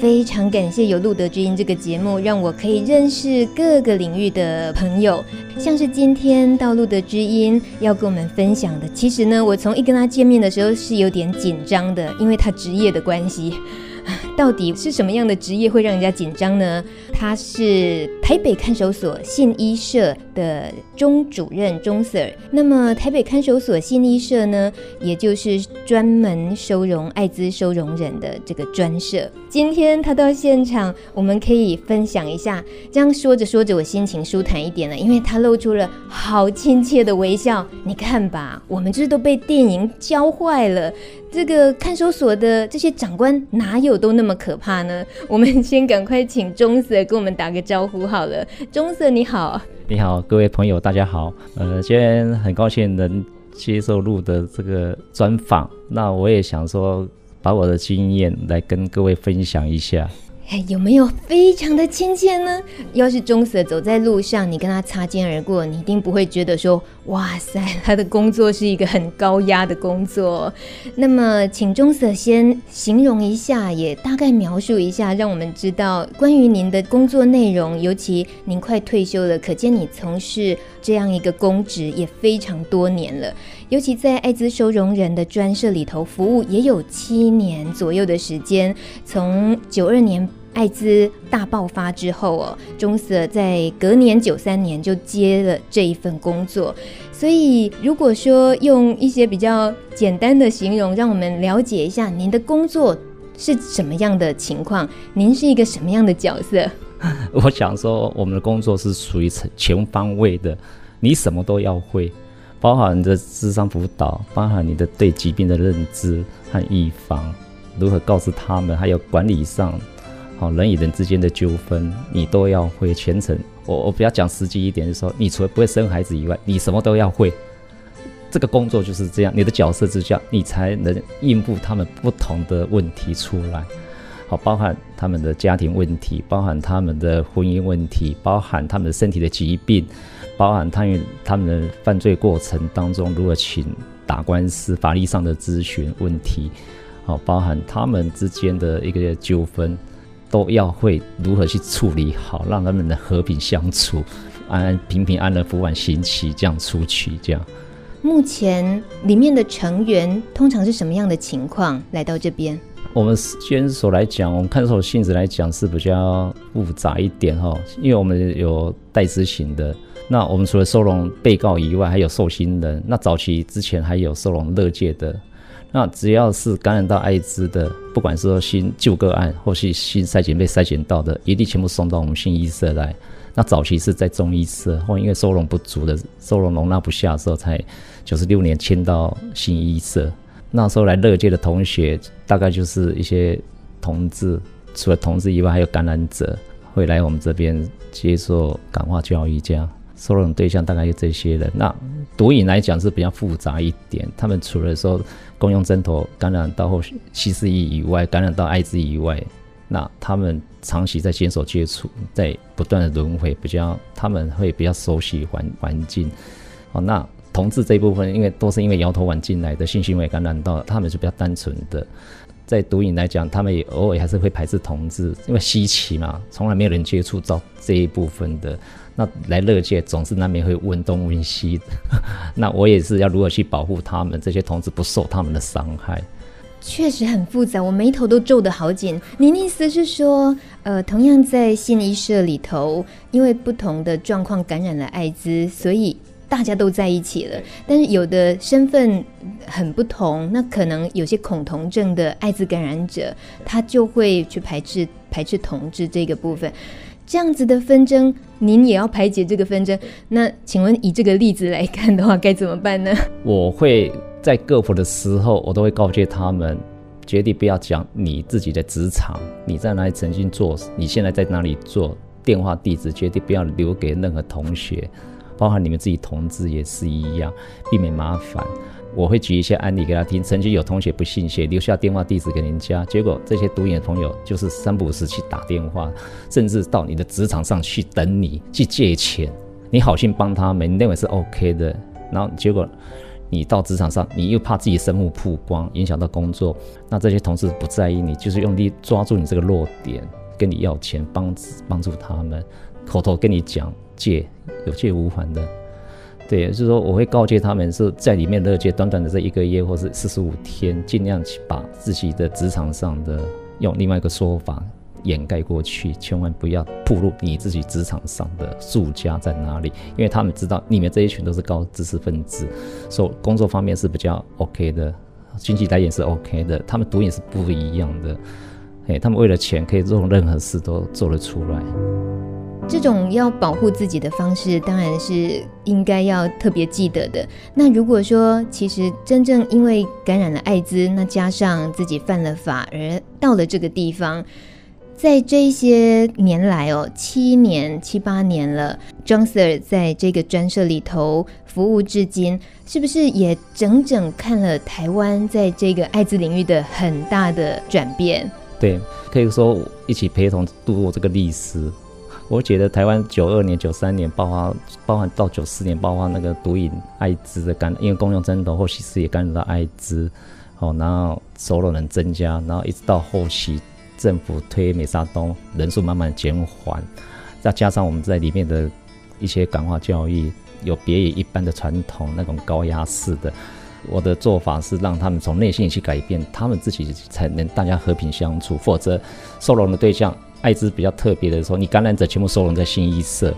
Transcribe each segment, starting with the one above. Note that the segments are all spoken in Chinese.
非常感谢有《路德之音》这个节目，让我可以认识各个领域的朋友。像是今天到《路德之音》要跟我们分享的，其实呢，我从一跟他见面的时候是有点紧张的，因为他职业的关系。到底是什么样的职业会让人家紧张呢？他是台北看守所信医社的钟主任钟 Sir。那么台北看守所信医社呢，也就是专门收容艾滋收容人的这个专社。今天他到现场，我们可以分享一下。这样说着说着，我心情舒坦一点了，因为他露出了好亲切的微笑。你看吧，我们这都被电影教坏了。这个看守所的这些长官哪有都那么可怕呢？我们先赶快请钟 Sir 跟我们打个招呼好了。钟 Sir 你好，你好，各位朋友大家好。呃，今天很高兴能接受录的这个专访，那我也想说把我的经验来跟各位分享一下。哎，有没有非常的亲切呢？要是钟 Sir 走在路上，你跟他擦肩而过，你一定不会觉得说，哇塞，他的工作是一个很高压的工作。那么，请钟 Sir 先形容一下，也大概描述一下，让我们知道关于您的工作内容。尤其您快退休了，可见你从事这样一个公职也非常多年了。尤其在艾滋收容人的专设里头服务，也有七年左右的时间，从九二年。艾滋大爆发之后哦，钟 Sir 在隔年九三年就接了这一份工作。所以，如果说用一些比较简单的形容，让我们了解一下您的工作是什么样的情况，您是一个什么样的角色？我想说，我们的工作是属于全方位的，你什么都要会，包含你的智商辅导，包含你的对疾病的认知和预防，如何告诉他们，还有管理上。好，人与人之间的纠纷，你都要会全程。我我比较讲实际一点，就是说，你除了不会生孩子以外，你什么都要会。这个工作就是这样，你的角色是这样，你才能应付他们不同的问题出来。好，包含他们的家庭问题，包含他们的婚姻问题，包含他们的身体的疾病，包含他与他们的犯罪过程当中如何请打官司、法律上的咨询问题。好，包含他们之间的一个纠纷。都要会如何去处理好，让他们的和平相处，安安平平安安服完刑期，这样出去。这样，目前里面的成员通常是什么样的情况来到这边？我们先所来讲，我们看守性质来讲是比较复杂一点哈，因为我们有代执行的。那我们除了收容被告以外，还有受刑人。那早期之前还有收容乐界的。那只要是感染到艾滋的，不管是说新旧个案，或是新筛检被筛检到的，一律全部送到我们新医社来。那早期是在中医社，后因为收容不足的，收容容纳不下的时候，才九十六年迁到新医社。那时候来乐界的同学，大概就是一些同志，除了同志以外，还有感染者会来我们这边接受感化教育，这样。收容对象大概就这些人。那毒瘾来讲是比较复杂一点，他们除了说共用针头感染到后西施液以外，感染到艾滋以外，那他们长期在监所接触，在不断的轮回，比较他们会比较熟悉环环境。哦，那同志这一部分，因为都是因为摇头丸进来的性行为感染到，他们是比较单纯的。在毒瘾来讲，他们也偶尔还是会排斥同志，因为稀奇嘛，从来没有人接触到这一部分的。那来乐界总是难免会问东问西的，那我也是要如何去保护他们这些同志不受他们的伤害？确实很复杂，我眉头都皱得好紧。您的意思是说，呃，同样在信医社里头，因为不同的状况感染了艾滋，所以大家都在一起了。但是有的身份很不同，那可能有些恐同症的艾滋感染者，他就会去排斥排斥同志这个部分。这样子的纷争，您也要排解这个纷争。那请问以这个例子来看的话，该怎么办呢？我会在个府的时候，我都会告诫他们，绝对不要讲你自己的职场，你在哪里曾经做，你现在在哪里做，电话地址绝对不要留给任何同学，包含你们自己同志也是一样，避免麻烦。我会举一些案例给他听。曾经有同学不信邪，留下电话地址给人家，结果这些毒瘾的朋友就是三不五时去打电话，甚至到你的职场上去等你去借钱。你好心帮他们，你认为是 OK 的，然后结果你到职场上，你又怕自己身份曝光，影响到工作，那这些同事不在意你，就是用力抓住你这个弱点，跟你要钱，帮帮助他们，口头跟你讲借，有借无还的。对，就是说我会告诫他们是在里面乐借，短短的这一个月或是四十五天，尽量去把自己的职场上的用另外一个说法掩盖过去，千万不要暴露你自己职场上的住家在哪里，因为他们知道你们这一群都是高知识分子，说工作方面是比较 OK 的，经济来源是 OK 的，他们毒瘾是不一样的，哎，他们为了钱可以做任何事都做得出来。这种要保护自己的方式，当然是应该要特别记得的。那如果说，其实真正因为感染了艾滋，那加上自己犯了法而到了这个地方，在这些年来哦，七年七八年了，庄 Sir 在这个专设里头服务至今，是不是也整整看了台湾在这个艾滋领域的很大的转变？对，可以说一起陪同度过这个历史。我觉得台湾九二年、九三年爆发，包含到九四年爆发那个毒瘾、艾滋的感染，因为共用针头，后期是也感染到艾滋，好，然后收容人增加，然后一直到后期政府推美沙酮，人数慢慢减缓，再加上我们在里面的一些感化教育，有别于一般的传统那种高压式的，我的做法是让他们从内心去改变，他们自己才能大家和平相处，否则收容的对象。艾滋比较特别的说，你感染者全部收容在新医社，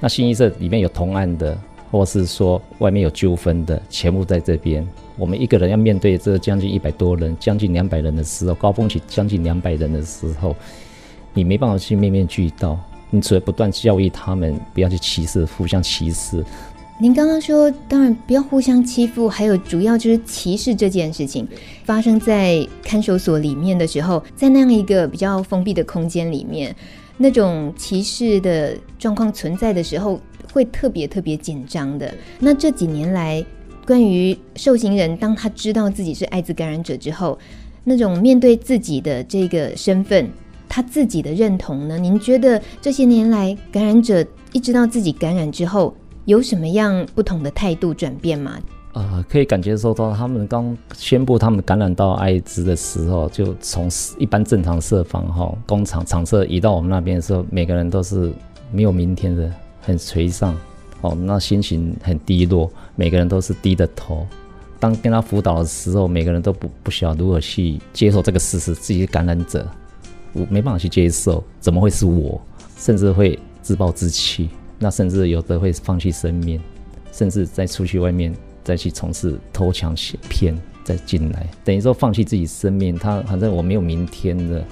那新医社里面有同案的，或是说外面有纠纷的，全部在这边。我们一个人要面对这将近一百多人，将近两百人的时候，高峰期将近两百人的时候，你没办法去面面俱到。你只会不断教育他们不要去歧视，互相歧视。您刚刚说，当然不要互相欺负，还有主要就是歧视这件事情发生在看守所里面的时候，在那样一个比较封闭的空间里面，那种歧视的状况存在的时候，会特别特别紧张的。那这几年来，关于受刑人当他知道自己是艾滋感染者之后，那种面对自己的这个身份，他自己的认同呢？您觉得这些年来感染者一知道自己感染之后，有什么样不同的态度转变吗？呃，可以感觉受到他们刚宣布他们感染到艾滋的时候，就从一般正常设防哈工厂厂舍移到我们那边的时候，每个人都是没有明天的，很沮丧，哦，那心情很低落，每个人都是低着头。当跟他辅导的时候，每个人都不不晓得如何去接受这个事实，自己是感染者，我没办法去接受，怎么会是我？甚至会自暴自弃。那甚至有的会放弃生命，甚至再出去外面再去从事偷抢窃骗，再进来，等于说放弃自己生命。他反正我没有明天的。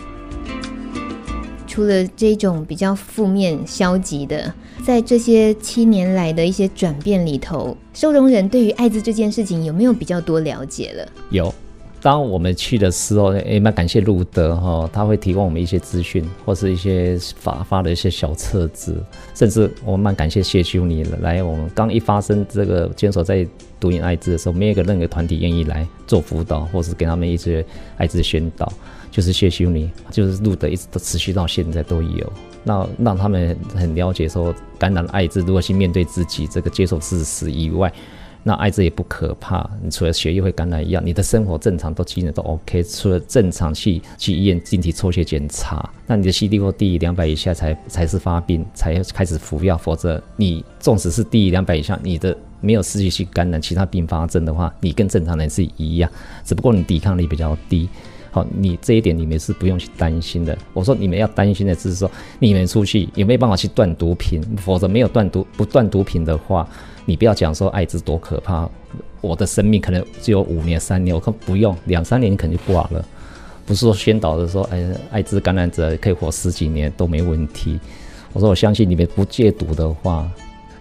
除了这种比较负面消极的，在这些七年来的一些转变里头，收容人对于艾滋这件事情有没有比较多了解了？有。当我们去的时候，也蛮感谢路德哈，他会提供我们一些资讯，或是一些发发的一些小册子，甚至我们蛮感谢谢修你来。我们刚一发生这个坚守在毒瘾艾滋的时候，没有一个任何团体愿意来做辅导，或是给他们一些艾滋宣导，就是谢修你，就是路德一直都持续到现在都有，那让他们很了解说，感染艾滋如何去面对自己，这个接受事实以外。那艾滋也不可怕，你除了血液会感染一样，你的生活正常都基本都 OK，除了正常去去医院定期抽血检查，那你的 CD 或低于两百以下才才是发病，才开始服药，否则你纵使是低于两百以下，你的没有失去性感染其他并发症的话，你跟正常人是一样，只不过你抵抗力比较低。好，你这一点你们是不用去担心的。我说你们要担心的是说，你们出去有没有办法去断毒品，否则没有断毒不断毒品的话。你不要讲说艾滋多可怕，我的生命可能只有五年、三年，我看不用两三年，你肯定挂了。不是说宣导的说，哎，艾滋感染者可以活十几年都没问题。我说我相信你们不戒毒的话，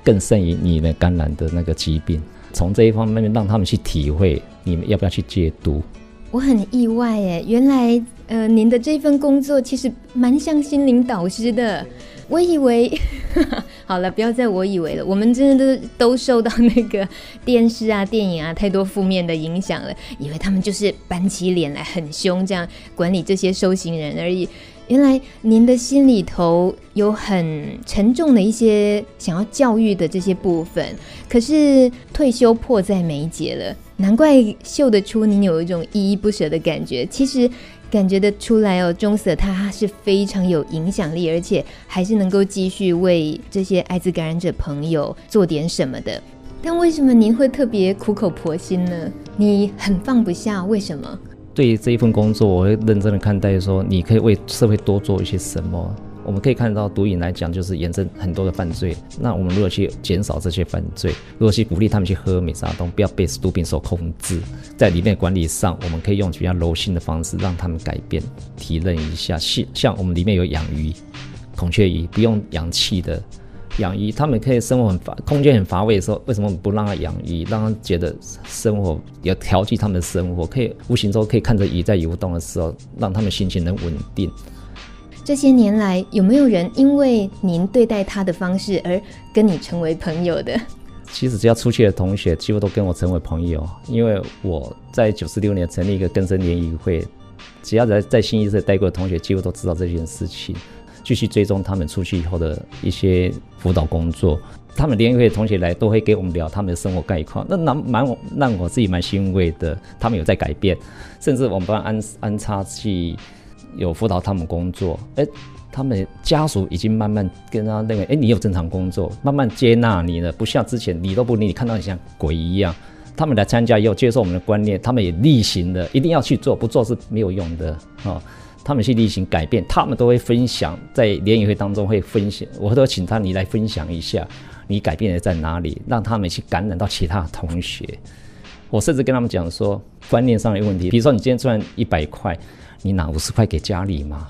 更胜于你们感染的那个疾病。从这一方面让他们去体会，你们要不要去戒毒？我很意外哎，原来呃，您的这份工作其实蛮像心灵导师的。我以为，好了，不要再我以为了。我们真的都都受到那个电视啊、电影啊太多负面的影响了，以为他们就是板起脸来很凶，这样管理这些受刑人而已。原来您的心里头有很沉重的一些想要教育的这些部分，可是退休迫在眉睫了，难怪嗅得出您有一种依依不舍的感觉。其实感觉得出来哦，中 Sir 他是非常有影响力，而且还是能够继续为这些艾滋感染者朋友做点什么的。但为什么您会特别苦口婆心呢？你很放不下，为什么？对于这一份工作，我会认真的看待，说你可以为社会多做一些什么。我们可以看到，毒瘾来讲，就是衍生很多的犯罪。那我们如果去减少这些犯罪，如果去鼓励他们去喝美沙酮，不要被毒品所控制，在里面管理上，我们可以用比较柔性的方式让他们改变，提认一下。像像我们里面有养鱼，孔雀鱼，不用氧气的。养鱼，他们可以生活很乏，空间很乏味的时候，为什么不让他养鱼，让他觉得生活有调剂他们的生活，可以无形中可以看着鱼在游动的时候，让他们心情能稳定。这些年来，有没有人因为您对待他的方式而跟你成为朋友的？其实只要出去的同学，几乎都跟我成为朋友，因为我在九十六年成立一个根生联谊会，只要在在新一社待过的同学，几乎都知道这件事情。继续追踪他们出去以后的一些辅导工作，他们联谊会的同学来都会给我们聊他们的生活概况，那蛮蛮让我自己蛮欣慰的。他们有在改变，甚至我们帮安安插去有辅导他们工作，哎，他们家属已经慢慢跟他认为，哎，你有正常工作，慢慢接纳你了，不像之前你都不理，你看到你像鬼一样。他们来参加以后接受我们的观念，他们也例行的一定要去做，不做是没有用的啊。他们去例行改变，他们都会分享，在联谊会当中会分享，我都请他你来分享一下，你改变的在哪里，让他们去感染到其他同学。我甚至跟他们讲说，观念上的问题，比如说你今天赚一百块，你拿五十块给家里嘛？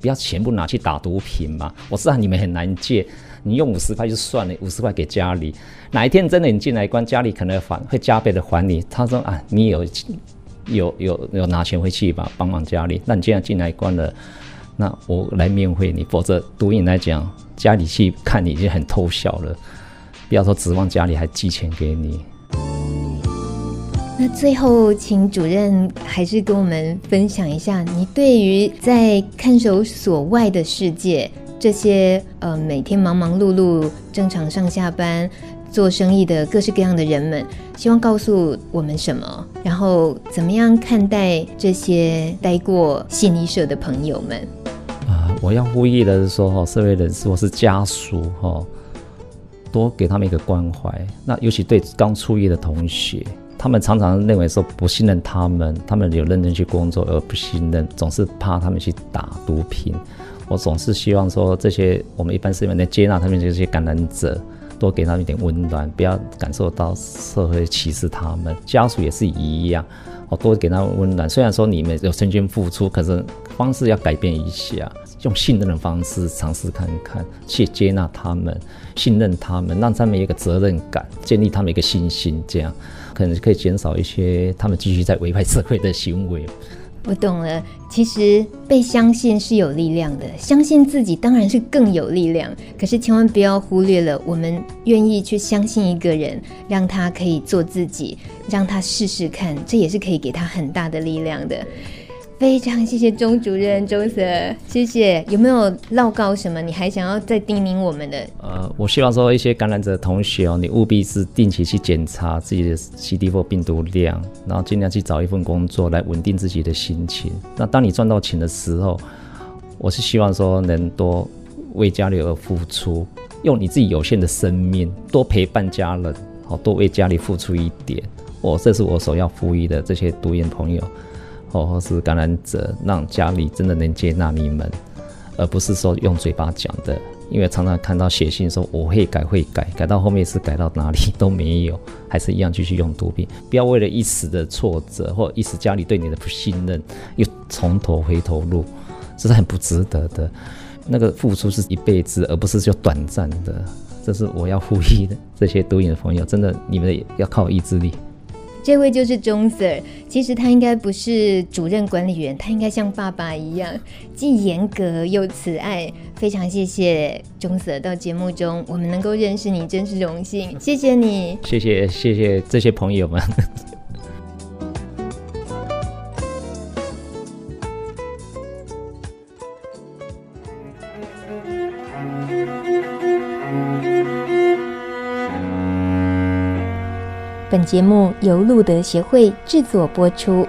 不要全部拿去打毒品嘛。我知道你们很难借，你用五十块就算了，五十块给家里，哪一天真的你进来关，家里可能还会加倍的还你。他说啊，你有。有有有拿钱回去吧，帮忙家里。那你既然进来关了，那我来面会你。否则毒瘾来讲，家里去看你已经很偷笑了。不要说指望家里还寄钱给你。那最后，请主任还是跟我们分享一下，你对于在看守所外的世界，这些呃每天忙忙碌碌、正常上下班。做生意的各式各样的人们，希望告诉我们什么？然后怎么样看待这些待过信医社的朋友们？啊，我要呼吁的是说，哈，社会人士或是家属，哈，多给他们一个关怀。那尤其对刚出狱的同学，他们常常认为说不信任他们，他们有认真去工作而不信任，总是怕他们去打毒品。我总是希望说，这些我们一般市民能接纳他们这些感染者。多给他们一点温暖，不要感受到社会歧视他们。家属也是一样，我多给他们温暖。虽然说你们有曾经付出，可是方式要改变一下，用信任的方式尝试看看，去接纳他们，信任他们，让他们有一个责任感，建立他们一个信心，这样可能可以减少一些他们继续在危害社会的行为。我懂了，其实被相信是有力量的，相信自己当然是更有力量。可是千万不要忽略了，我们愿意去相信一个人，让他可以做自己，让他试试看，这也是可以给他很大的力量的。非常谢谢钟主任，钟 Sir，谢谢。有没有唠告什么？你还想要再叮咛我们的？呃，我希望说一些感染者同学哦，你务必是定期去检查自己的 CD4 病毒量，然后尽量去找一份工作来稳定自己的心情。那当你赚到钱的时候，我是希望说能多为家里而付出，用你自己有限的生命多陪伴家人，好，多为家里付出一点。我这是我所要呼吁的这些毒瘾朋友。或或是感染者，让家里真的能接纳你们，而不是说用嘴巴讲的。因为常常看到写信说我会改会改，改到后面是改到哪里 都没有，还是一样继续用毒品。不要为了一时的挫折或一时家里对你的不信任，又从头回头路，这是很不值得的。那个付出是一辈子，而不是就短暂的。这是我要呼吁的这些毒瘾的朋友，真的你们要靠意志力。这位就是钟 Sir，其实他应该不是主任管理员，他应该像爸爸一样，既严格又慈爱。非常谢谢钟 Sir 到节目中，我们能够认识你，真是荣幸。谢谢你，谢谢谢谢这些朋友们。本节目由路德协会制作播出。